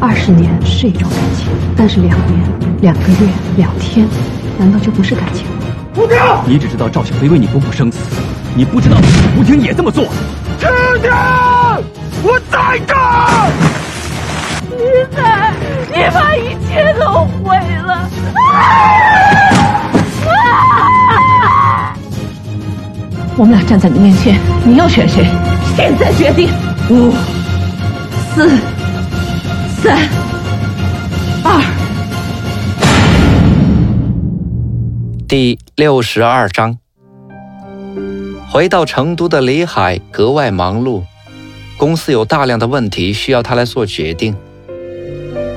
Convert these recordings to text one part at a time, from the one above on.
二十年是一种感情，但是两年、两个月、两天，难道就不是感情？吴婷，你只知道赵小飞为你不顾生死，你不知道吴婷也这么做。婷婷，我在这儿。你在，你把一切都毁了。我们俩站在你面前，你要选谁？现在决定。五、四、三、二。第六十二章。回到成都的李海格外忙碌，公司有大量的问题需要他来做决定。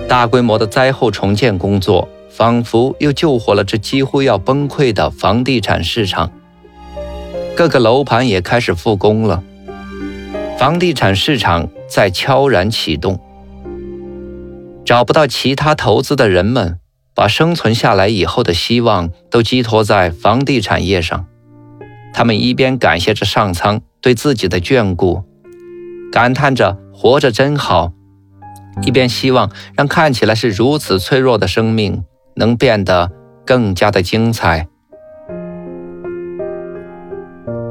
大规模的灾后重建工作，仿佛又救活了这几乎要崩溃的房地产市场。各个楼盘也开始复工了，房地产市场在悄然启动。找不到其他投资的人们，把生存下来以后的希望都寄托在房地产业上。他们一边感谢着上苍对自己的眷顾，感叹着活着真好，一边希望让看起来是如此脆弱的生命能变得更加的精彩。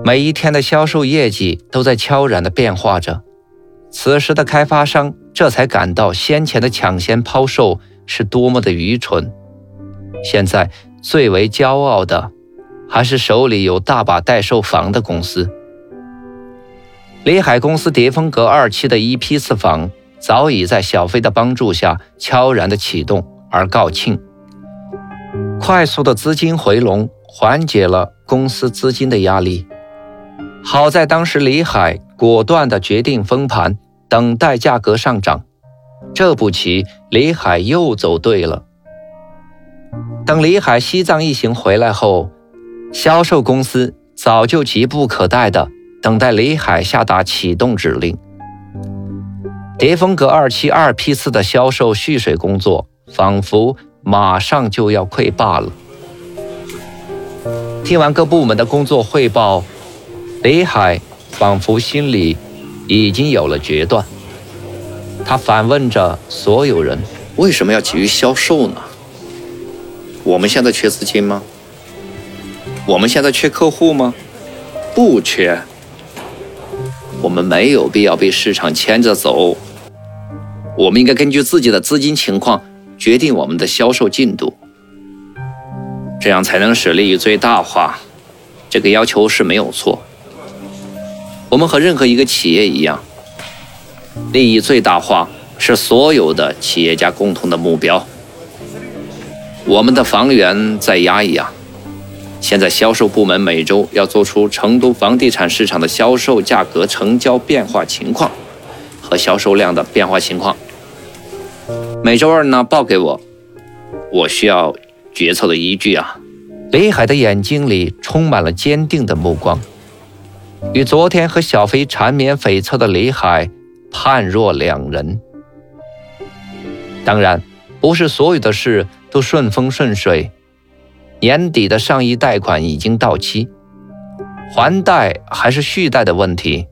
每一天的销售业绩都在悄然的变化着，此时的开发商这才感到先前的抢先抛售是多么的愚蠢。现在最为骄傲的，还是手里有大把待售房的公司。李海公司叠峰阁二期的一批次房，早已在小飞的帮助下悄然的启动而告罄。快速的资金回笼，缓解了公司资金的压力。好在当时李海果断的决定封盘，等待价格上涨。这步棋，李海又走对了。等李海西藏一行回来后，销售公司早就急不可待地等待李海下达启动指令。叠峰阁二期二批次的销售蓄水工作，仿佛马上就要溃坝了。听完各部门的工作汇报。李海仿佛心里已经有了决断，他反问着所有人：“为什么要急于销售呢？我们现在缺资金吗？我们现在缺客户吗？不缺。我们没有必要被市场牵着走，我们应该根据自己的资金情况决定我们的销售进度，这样才能使利益最大化。这个要求是没有错。”我们和任何一个企业一样，利益最大化是所有的企业家共同的目标。我们的房源再压一压。现在销售部门每周要做出成都房地产市场的销售价格、成交变化情况和销售量的变化情况。每周二呢报给我，我需要决策的依据啊。李海的眼睛里充满了坚定的目光。与昨天和小飞缠绵悱恻的李海判若两人。当然，不是所有的事都顺风顺水。年底的上亿贷款已经到期，还贷还是续贷的问题。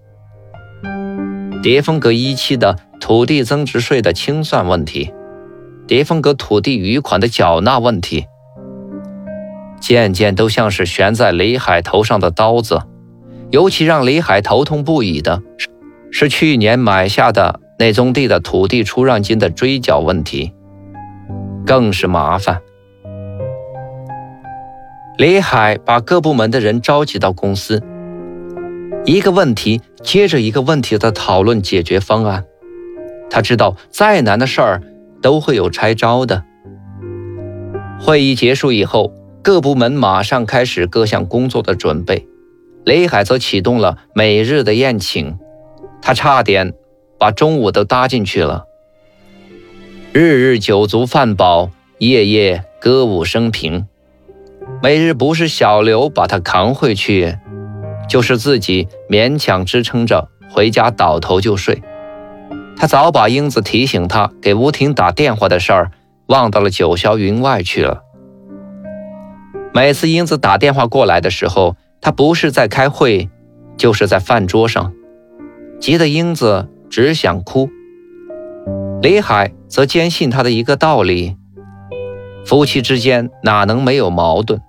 叠峰阁一期的土地增值税的清算问题，叠峰阁土地余款的缴纳问题，件件都像是悬在李海头上的刀子。尤其让李海头痛不已的是，是去年买下的那宗地的土地出让金的追缴问题，更是麻烦。李海把各部门的人召集到公司，一个问题接着一个问题的讨论解决方案。他知道，再难的事儿都会有拆招的。会议结束以后，各部门马上开始各项工作的准备。雷海则启动了每日的宴请，他差点把中午都搭进去了。日日酒足饭饱，夜夜歌舞升平。每日不是小刘把他扛回去，就是自己勉强支撑着回家倒头就睡。他早把英子提醒他给吴婷打电话的事儿忘到了九霄云外去了。每次英子打电话过来的时候，他不是在开会，就是在饭桌上，急得英子只想哭。李海则坚信他的一个道理：夫妻之间哪能没有矛盾？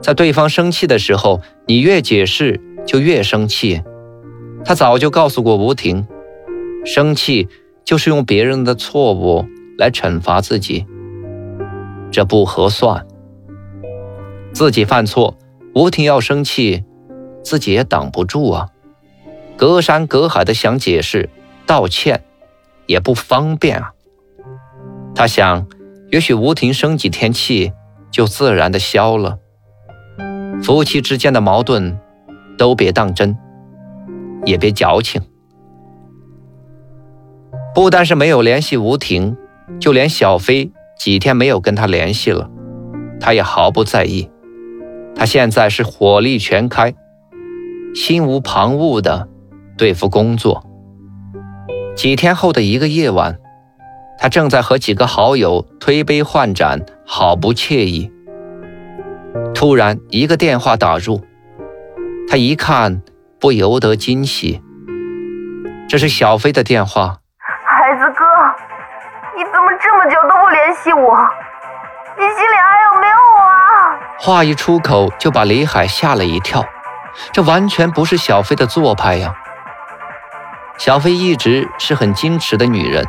在对方生气的时候，你越解释就越生气。他早就告诉过吴婷。生气就是用别人的错误来惩罚自己，这不合算。自己犯错，吴婷要生气，自己也挡不住啊。隔山隔海的想解释、道歉，也不方便啊。他想，也许吴婷生几天气就自然的消了。夫妻之间的矛盾，都别当真，也别矫情。不单是没有联系吴婷，就连小飞几天没有跟他联系了，他也毫不在意。他现在是火力全开，心无旁骛的对付工作。几天后的一个夜晚，他正在和几个好友推杯换盏，好不惬意。突然一个电话打入，他一看不由得惊喜，这是小飞的电话。孩子哥，你怎么这么久都不联系我，你心里还？话一出口就把李海吓了一跳，这完全不是小飞的做派呀。小飞一直是很矜持的女人，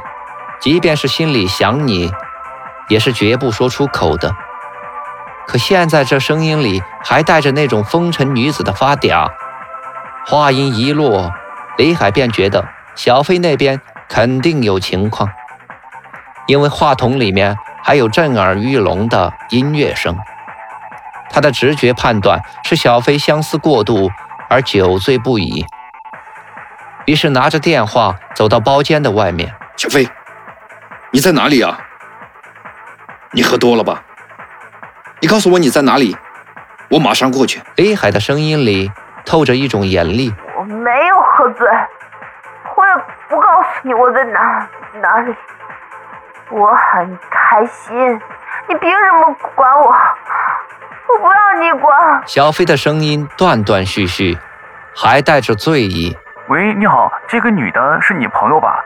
即便是心里想你，也是绝不说出口的。可现在这声音里还带着那种风尘女子的发嗲，话音一落，李海便觉得小飞那边肯定有情况。因为话筒里面还有震耳欲聋的音乐声，他的直觉判断是小飞相思过度而酒醉不已，于是拿着电话走到包间的外面。小飞，你在哪里啊？你喝多了吧？你告诉我你在哪里，我马上过去。李海的声音里透着一种严厉。我没有喝醉，我也不告诉你我在哪哪里。我很开心，你凭什么管我？我不要你管。小飞的声音断断续续，还带着醉意。喂，你好，这个女的是你朋友吧？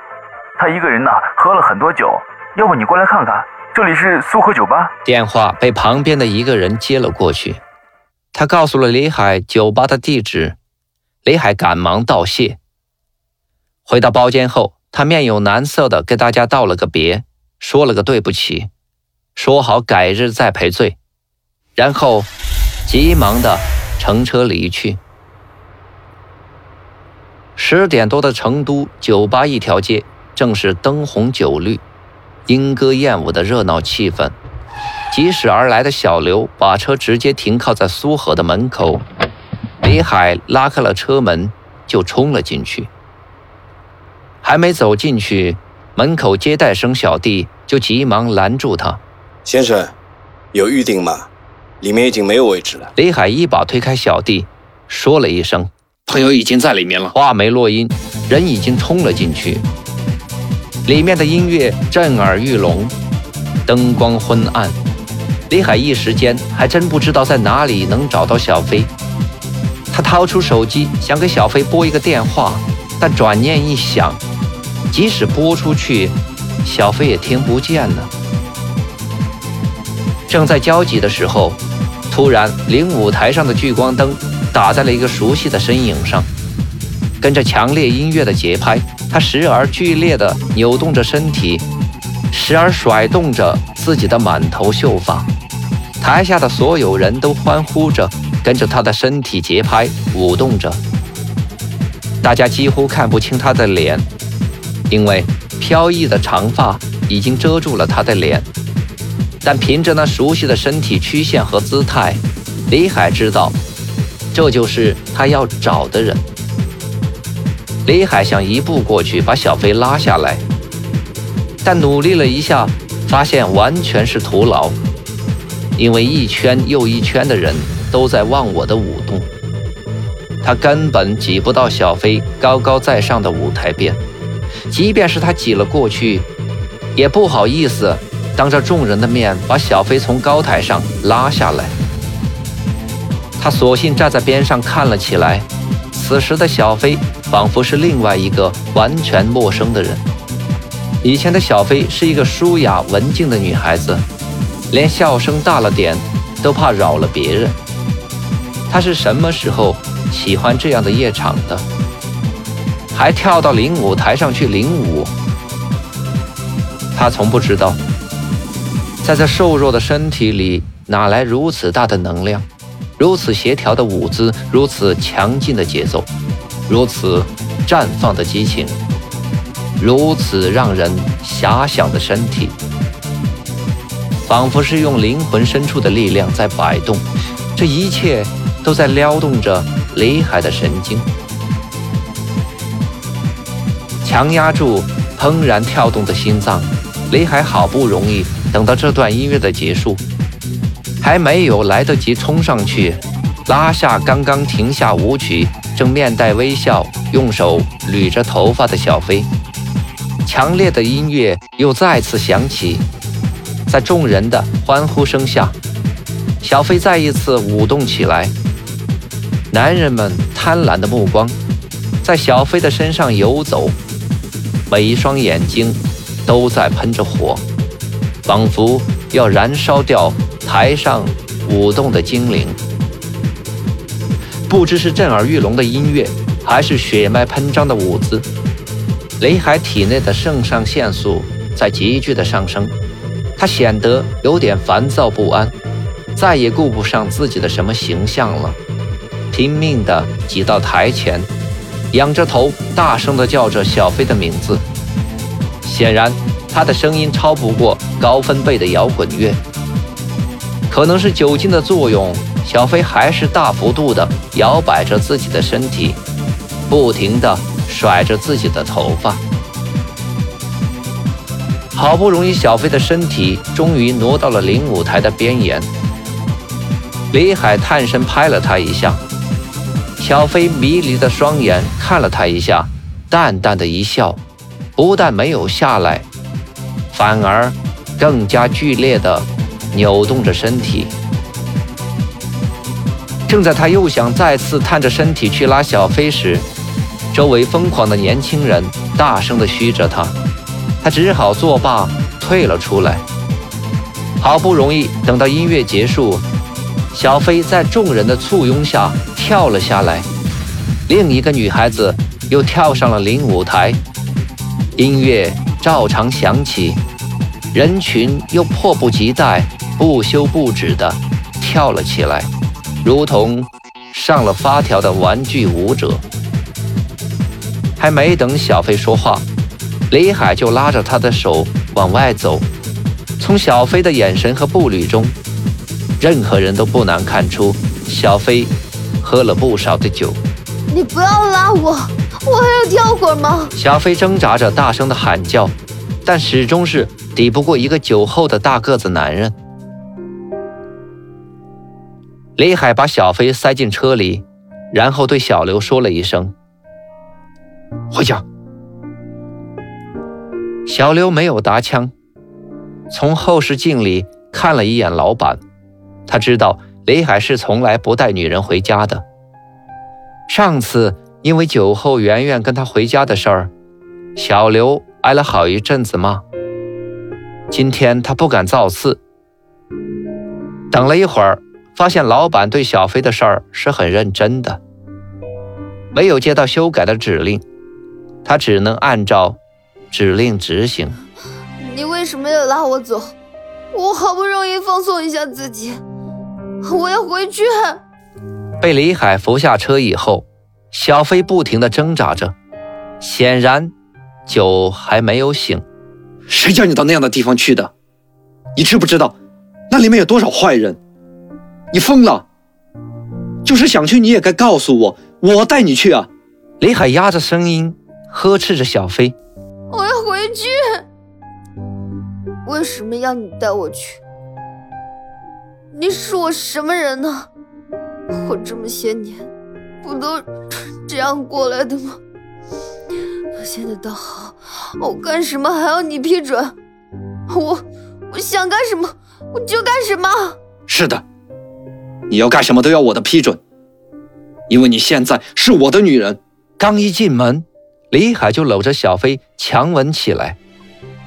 她一个人呢，喝了很多酒，要不你过来看看？这里是苏荷酒吧。电话被旁边的一个人接了过去，他告诉了李海酒吧的地址。李海赶忙道谢。回到包间后，他面有难色的跟大家道了个别。说了个对不起，说好改日再赔罪，然后急忙的乘车离去。十点多的成都酒吧一条街，正是灯红酒绿、莺歌燕舞的热闹气氛。疾驶而来的小刘把车直接停靠在苏荷的门口，李海拉开了车门，就冲了进去。还没走进去。门口接待生小弟就急忙拦住他：“先生，有预定吗？里面已经没有位置了。”李海一把推开小弟，说了一声：“朋友已经在里面了。”话没落音，人已经冲了进去。里面的音乐震耳欲聋，灯光昏暗，李海一时间还真不知道在哪里能找到小飞。他掏出手机想给小飞拨一个电话，但转念一想。即使拨出去，小飞也听不见呢。正在焦急的时候，突然，领舞台上的聚光灯打在了一个熟悉的身影上。跟着强烈音乐的节拍，他时而剧烈地扭动着身体，时而甩动着自己的满头秀发。台下的所有人都欢呼着，跟着他的身体节拍舞动着。大家几乎看不清他的脸。因为飘逸的长发已经遮住了他的脸，但凭着那熟悉的身体曲线和姿态，李海知道，这就是他要找的人。李海想一步过去把小飞拉下来，但努力了一下，发现完全是徒劳。因为一圈又一圈的人都在望我的舞动。他根本挤不到小飞高高在上的舞台边，即便是他挤了过去，也不好意思当着众人的面把小飞从高台上拉下来。他索性站在边上看了起来。此时的小飞仿佛是另外一个完全陌生的人。以前的小飞是一个舒雅文静的女孩子，连笑声大了点都怕扰了别人。她是什么时候喜欢这样的夜场的？还跳到领舞台上去领舞？她从不知道，在这瘦弱的身体里哪来如此大的能量？如此协调的舞姿，如此强劲的节奏，如此绽放的激情，如此让人遐想的身体，仿佛是用灵魂深处的力量在摆动。这一切都在撩动着雷海的神经，强压住怦然跳动的心脏。雷海好不容易等到这段音乐的结束。还没有来得及冲上去，拉下刚刚停下舞曲、正面带微笑、用手捋着头发的小飞，强烈的音乐又再次响起，在众人的欢呼声下，小飞再一次舞动起来。男人们贪婪的目光在小飞的身上游走，每一双眼睛都在喷着火，仿佛要燃烧掉。台上舞动的精灵，不知是震耳欲聋的音乐，还是血脉喷张的舞姿，雷海体内的肾上腺素在急剧的上升，他显得有点烦躁不安，再也顾不上自己的什么形象了，拼命地挤到台前，仰着头大声地叫着小飞的名字。显然，他的声音超不过高分贝的摇滚乐。可能是酒精的作用，小飞还是大幅度的摇摆着自己的身体，不停的甩着自己的头发。好不容易，小飞的身体终于挪到了领舞台的边沿。李海探身拍了他一下，小飞迷离的双眼看了他一下，淡淡的一笑，不但没有下来，反而更加剧烈的。扭动着身体，正在他又想再次探着身体去拉小飞时，周围疯狂的年轻人大声地嘘着他，他只好作罢，退了出来。好不容易等到音乐结束，小飞在众人的簇拥下跳了下来，另一个女孩子又跳上了领舞台，音乐照常响起，人群又迫不及待。不休不止地跳了起来，如同上了发条的玩具舞者。还没等小飞说话，李海就拉着他的手往外走。从小飞的眼神和步履中，任何人都不难看出小飞喝了不少的酒。你不要拉我，我还要跳会儿吗？小飞挣扎着大声的喊叫，但始终是抵不过一个酒后的大个子男人。李海把小飞塞进车里，然后对小刘说了一声：“回家。”小刘没有答腔，从后视镜里看了一眼老板，他知道李海是从来不带女人回家的。上次因为酒后圆圆跟他回家的事儿，小刘挨了好一阵子骂。今天他不敢造次，等了一会儿。发现老板对小飞的事儿是很认真的，没有接到修改的指令，他只能按照指令执行。你为什么要拉我走？我好不容易放松一下自己，我要回去。被李海扶下车以后，小飞不停地挣扎着，显然酒还没有醒。谁叫你到那样的地方去的？你知不知道那里面有多少坏人？你疯了！就是想去，你也该告诉我，我带你去啊！李海压着声音呵斥着小飞：“我要回去。为什么要你带我去？你是我什么人呢？我这么些年不都这样过来的吗？我现在倒好，我干什么还要你批准？我我想干什么我就干什么。是的，你要干什么都要我的批准，因为你现在是我的女人。刚一进门，李海就搂着小飞强吻起来，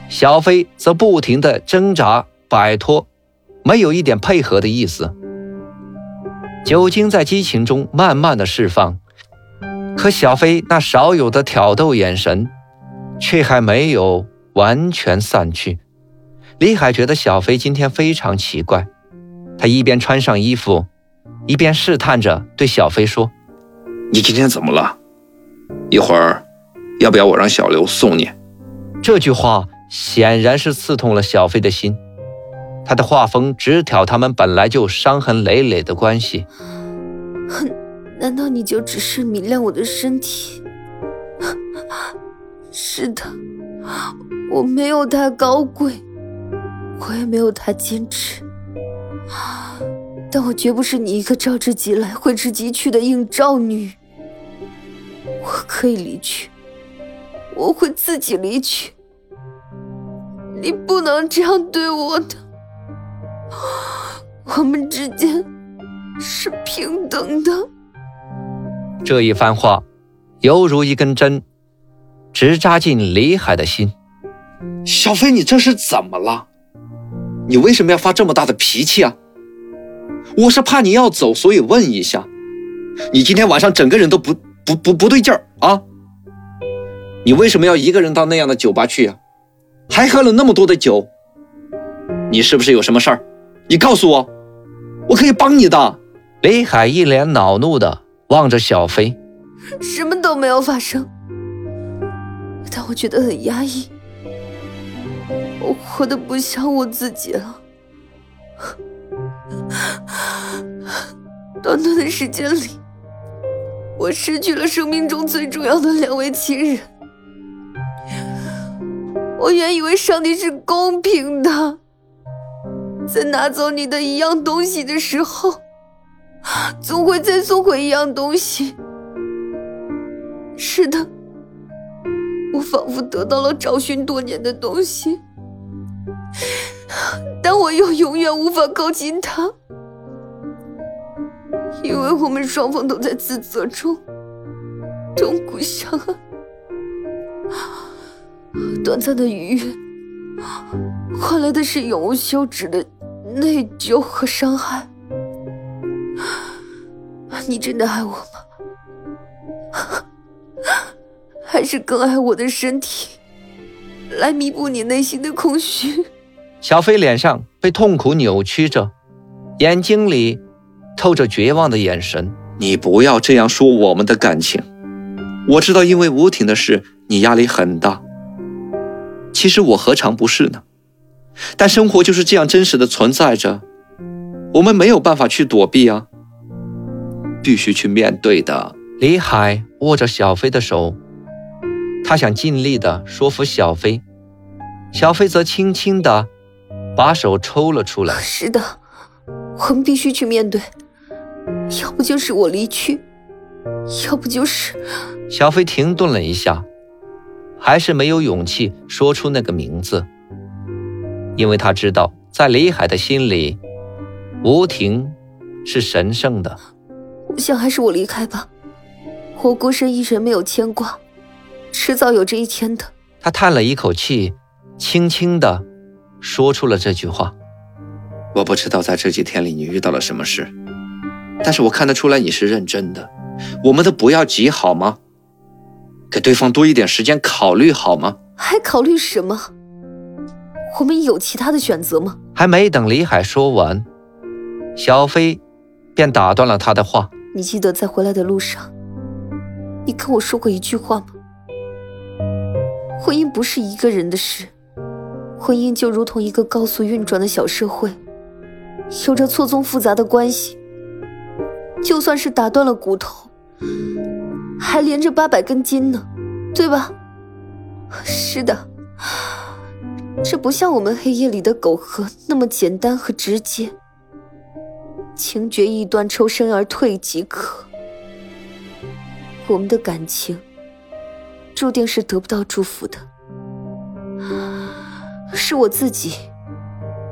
小飞则不停的挣扎摆脱，没有一点配合的意思。酒精在激情中慢慢的释放，可小飞那少有的挑逗眼神，却还没有完全散去。李海觉得小飞今天非常奇怪，他一边穿上衣服，一边试探着对小飞说：“你今天怎么了？”一会儿，要不要我让小刘送你？这句话显然是刺痛了小飞的心。他的画风直挑他们本来就伤痕累累的关系。难道你就只是迷恋我的身体？是的，我没有太高贵，我也没有太坚持，但我绝不是你一个招之即来、挥之即去的应召女。我可以离去，我会自己离去。你不能这样对我的，我们之间是平等的。这一番话，犹如一根针，直扎进李海的心。小飞，你这是怎么了？你为什么要发这么大的脾气啊？我是怕你要走，所以问一下。你今天晚上整个人都不……不不不对劲儿啊！你为什么要一个人到那样的酒吧去呀？还喝了那么多的酒，你是不是有什么事儿？你告诉我，我可以帮你的。李海一脸恼怒的望着小飞，什么都没有发生，但我觉得很压抑，我活得不像我自己了。短短的时间里。我失去了生命中最重要的两位亲人。我原以为上帝是公平的，在拿走你的一样东西的时候，总会再送回一样东西。是的，我仿佛得到了找寻多年的东西，但我又永远无法靠近他。因为我们双方都在自责中痛苦相爱，短暂的愉悦换来的是永无休止的内疚和伤害。你真的爱我吗？还是更爱我的身体，来弥补你内心的空虚？小飞脸上被痛苦扭曲着，眼睛里。透着绝望的眼神，你不要这样说我们的感情。我知道，因为吴婷的事，你压力很大。其实我何尝不是呢？但生活就是这样真实的存在着，我们没有办法去躲避啊，必须去面对的。李海握着小飞的手，他想尽力的说服小飞，小飞则轻轻的把手抽了出来。是的，我们必须去面对。要不就是我离去，要不就是……小飞停顿了一下，还是没有勇气说出那个名字，因为他知道，在李海的心里，吴婷是神圣的。我想还是我离开吧，我孤身一人没有牵挂，迟早有这一天的。他叹了一口气，轻轻的说出了这句话：“我不知道在这几天里你遇到了什么事。”但是我看得出来你是认真的，我们都不要急好吗？给对方多一点时间考虑好吗？还考虑什么？我们有其他的选择吗？还没等李海说完，小飞便打断了他的话。你记得在回来的路上，你跟我说过一句话吗？婚姻不是一个人的事，婚姻就如同一个高速运转的小社会，有着错综复杂的关系。就算是打断了骨头，还连着八百根筋呢，对吧？是的，这不像我们黑夜里的苟合那么简单和直接。情绝意断，抽身而退即可。我们的感情注定是得不到祝福的，是我自己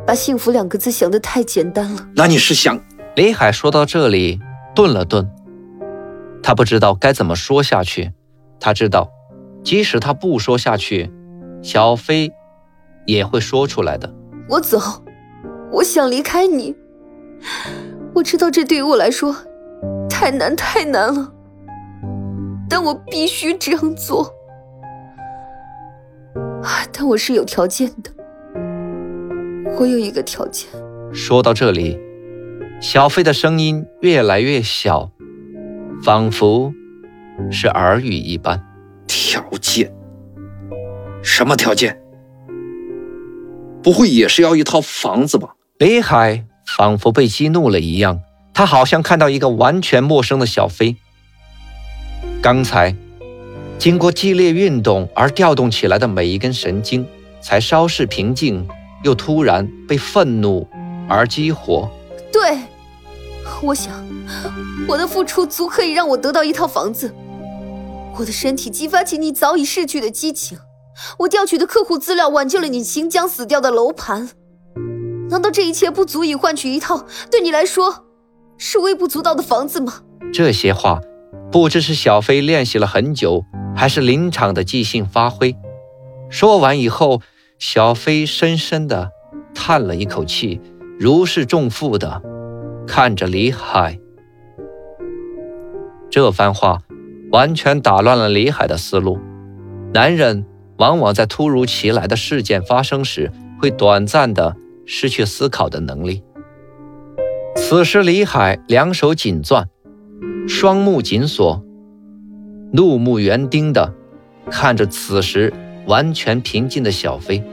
把幸福两个字想得太简单了。那你是想？李海说到这里顿了顿，他不知道该怎么说下去。他知道，即使他不说下去，小飞也会说出来的。我走，我想离开你。我知道这对于我来说太难太难了，但我必须这样做。但我是有条件的，我有一个条件。说到这里，小飞的声音越来越小，仿佛是耳语一般。条件？什么条件？不会也是要一套房子吧？李海。仿佛被激怒了一样，他好像看到一个完全陌生的小飞。刚才经过激烈运动而调动起来的每一根神经，才稍事平静，又突然被愤怒而激活。对，我想，我的付出足可以让我得到一套房子。我的身体激发起你早已逝去的激情，我调取的客户资料挽救了你行将死掉的楼盘。难道这一切不足以换取一套对你来说是微不足道的房子吗？这些话，不知是小飞练习了很久，还是临场的即兴发挥。说完以后，小飞深深的叹了一口气，如释重负的看着李海。这番话完全打乱了李海的思路。男人往往在突如其来的事件发生时，会短暂的。失去思考的能力。此时，李海两手紧攥，双目紧锁，怒目圆盯的看着此时完全平静的小飞。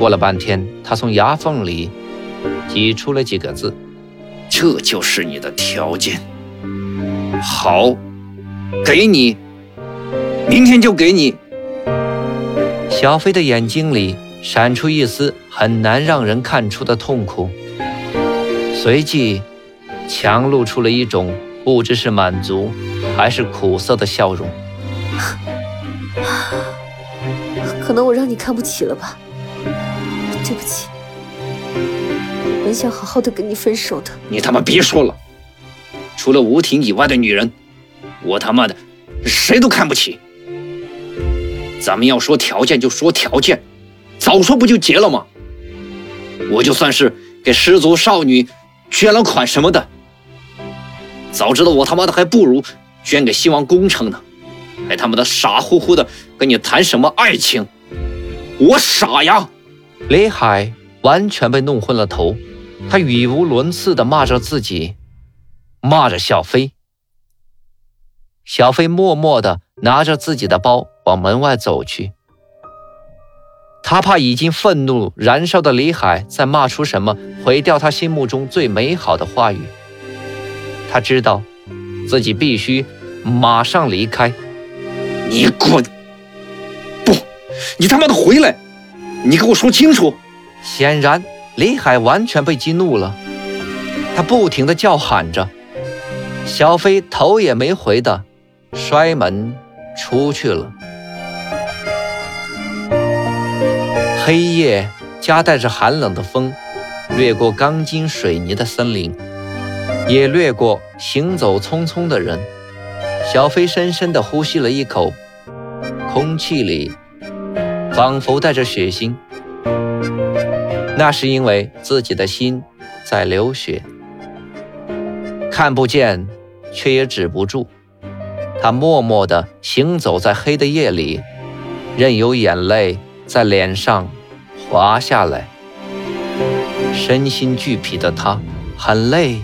过了半天，他从牙缝里挤出了几个字：“这就是你的条件。好，给你，明天就给你。”小飞的眼睛里。闪出一丝很难让人看出的痛苦，随即强露出了一种不知是满足还是苦涩的笑容。可能我让你看不起了吧？对不起，本想好好的跟你分手的。你他妈别说了，除了吴婷以外的女人，我他妈的谁都看不起。咱们要说条件就说条件。早说不就结了吗？我就算是给失足少女捐了款什么的，早知道我他妈的还不如捐给希望工程呢，还他妈的傻乎乎的跟你谈什么爱情，我傻呀！李海完全被弄昏了头，他语无伦次的骂着自己，骂着小飞。小飞默默的拿着自己的包往门外走去。他怕已经愤怒燃烧的李海再骂出什么毁掉他心目中最美好的话语。他知道，自己必须马上离开。你滚！不，你他妈的回来！你给我说清楚！显然，李海完全被激怒了，他不停的叫喊着。小飞头也没回的摔门出去了。黑夜夹带着寒冷的风，掠过钢筋水泥的森林，也掠过行走匆匆的人。小飞深深地呼吸了一口，空气里仿佛带着血腥。那是因为自己的心在流血，看不见，却也止不住。他默默地行走在黑的夜里，任由眼泪在脸上。滑下来，身心俱疲的他很累，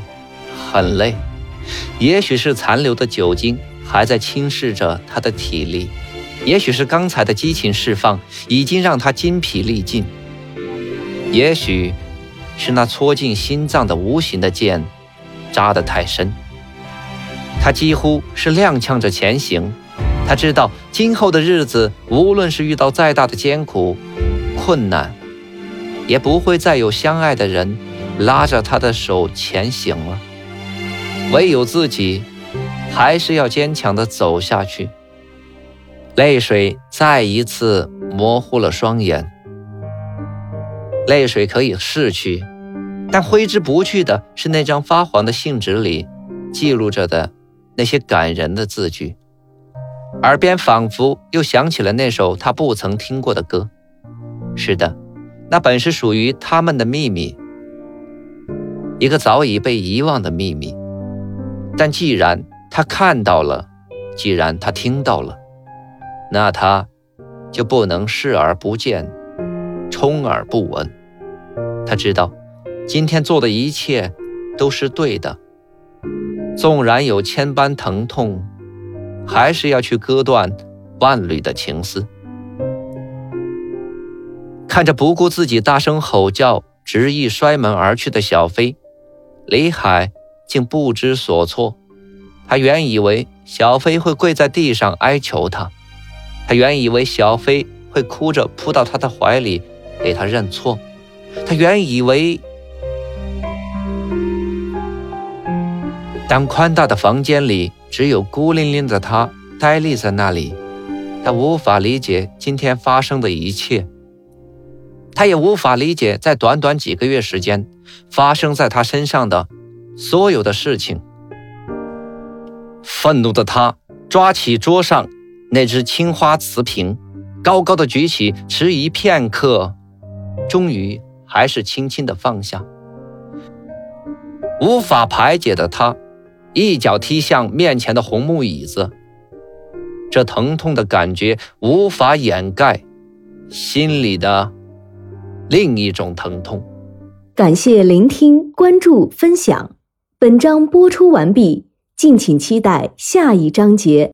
很累。也许是残留的酒精还在侵蚀着他的体力，也许是刚才的激情释放已经让他筋疲力尽，也许是那戳进心脏的无形的剑扎得太深。他几乎是踉跄着前行，他知道今后的日子，无论是遇到再大的艰苦。困难，也不会再有相爱的人拉着他的手前行了。唯有自己，还是要坚强地走下去。泪水再一次模糊了双眼。泪水可以逝去，但挥之不去的是那张发黄的信纸里记录着的那些感人的字句。耳边仿佛又响起了那首他不曾听过的歌。是的，那本是属于他们的秘密，一个早已被遗忘的秘密。但既然他看到了，既然他听到了，那他就不能视而不见，充耳不闻。他知道，今天做的一切都是对的，纵然有千般疼痛。还是要去割断万缕的情丝。看着不顾自己大声吼叫、执意摔门而去的小飞，李海竟不知所措。他原以为小飞会跪在地上哀求他，他原以为小飞会哭着扑到他的怀里给他认错，他原以为……当宽大的房间里。只有孤零零的他呆立在那里，他无法理解今天发生的一切，他也无法理解在短短几个月时间发生在他身上的所有的事情。愤怒的他抓起桌上那只青花瓷瓶，高高的举起，迟疑片刻，终于还是轻轻的放下。无法排解的他。一脚踢向面前的红木椅子，这疼痛的感觉无法掩盖心里的另一种疼痛。感谢聆听、关注、分享，本章播出完毕，敬请期待下一章节。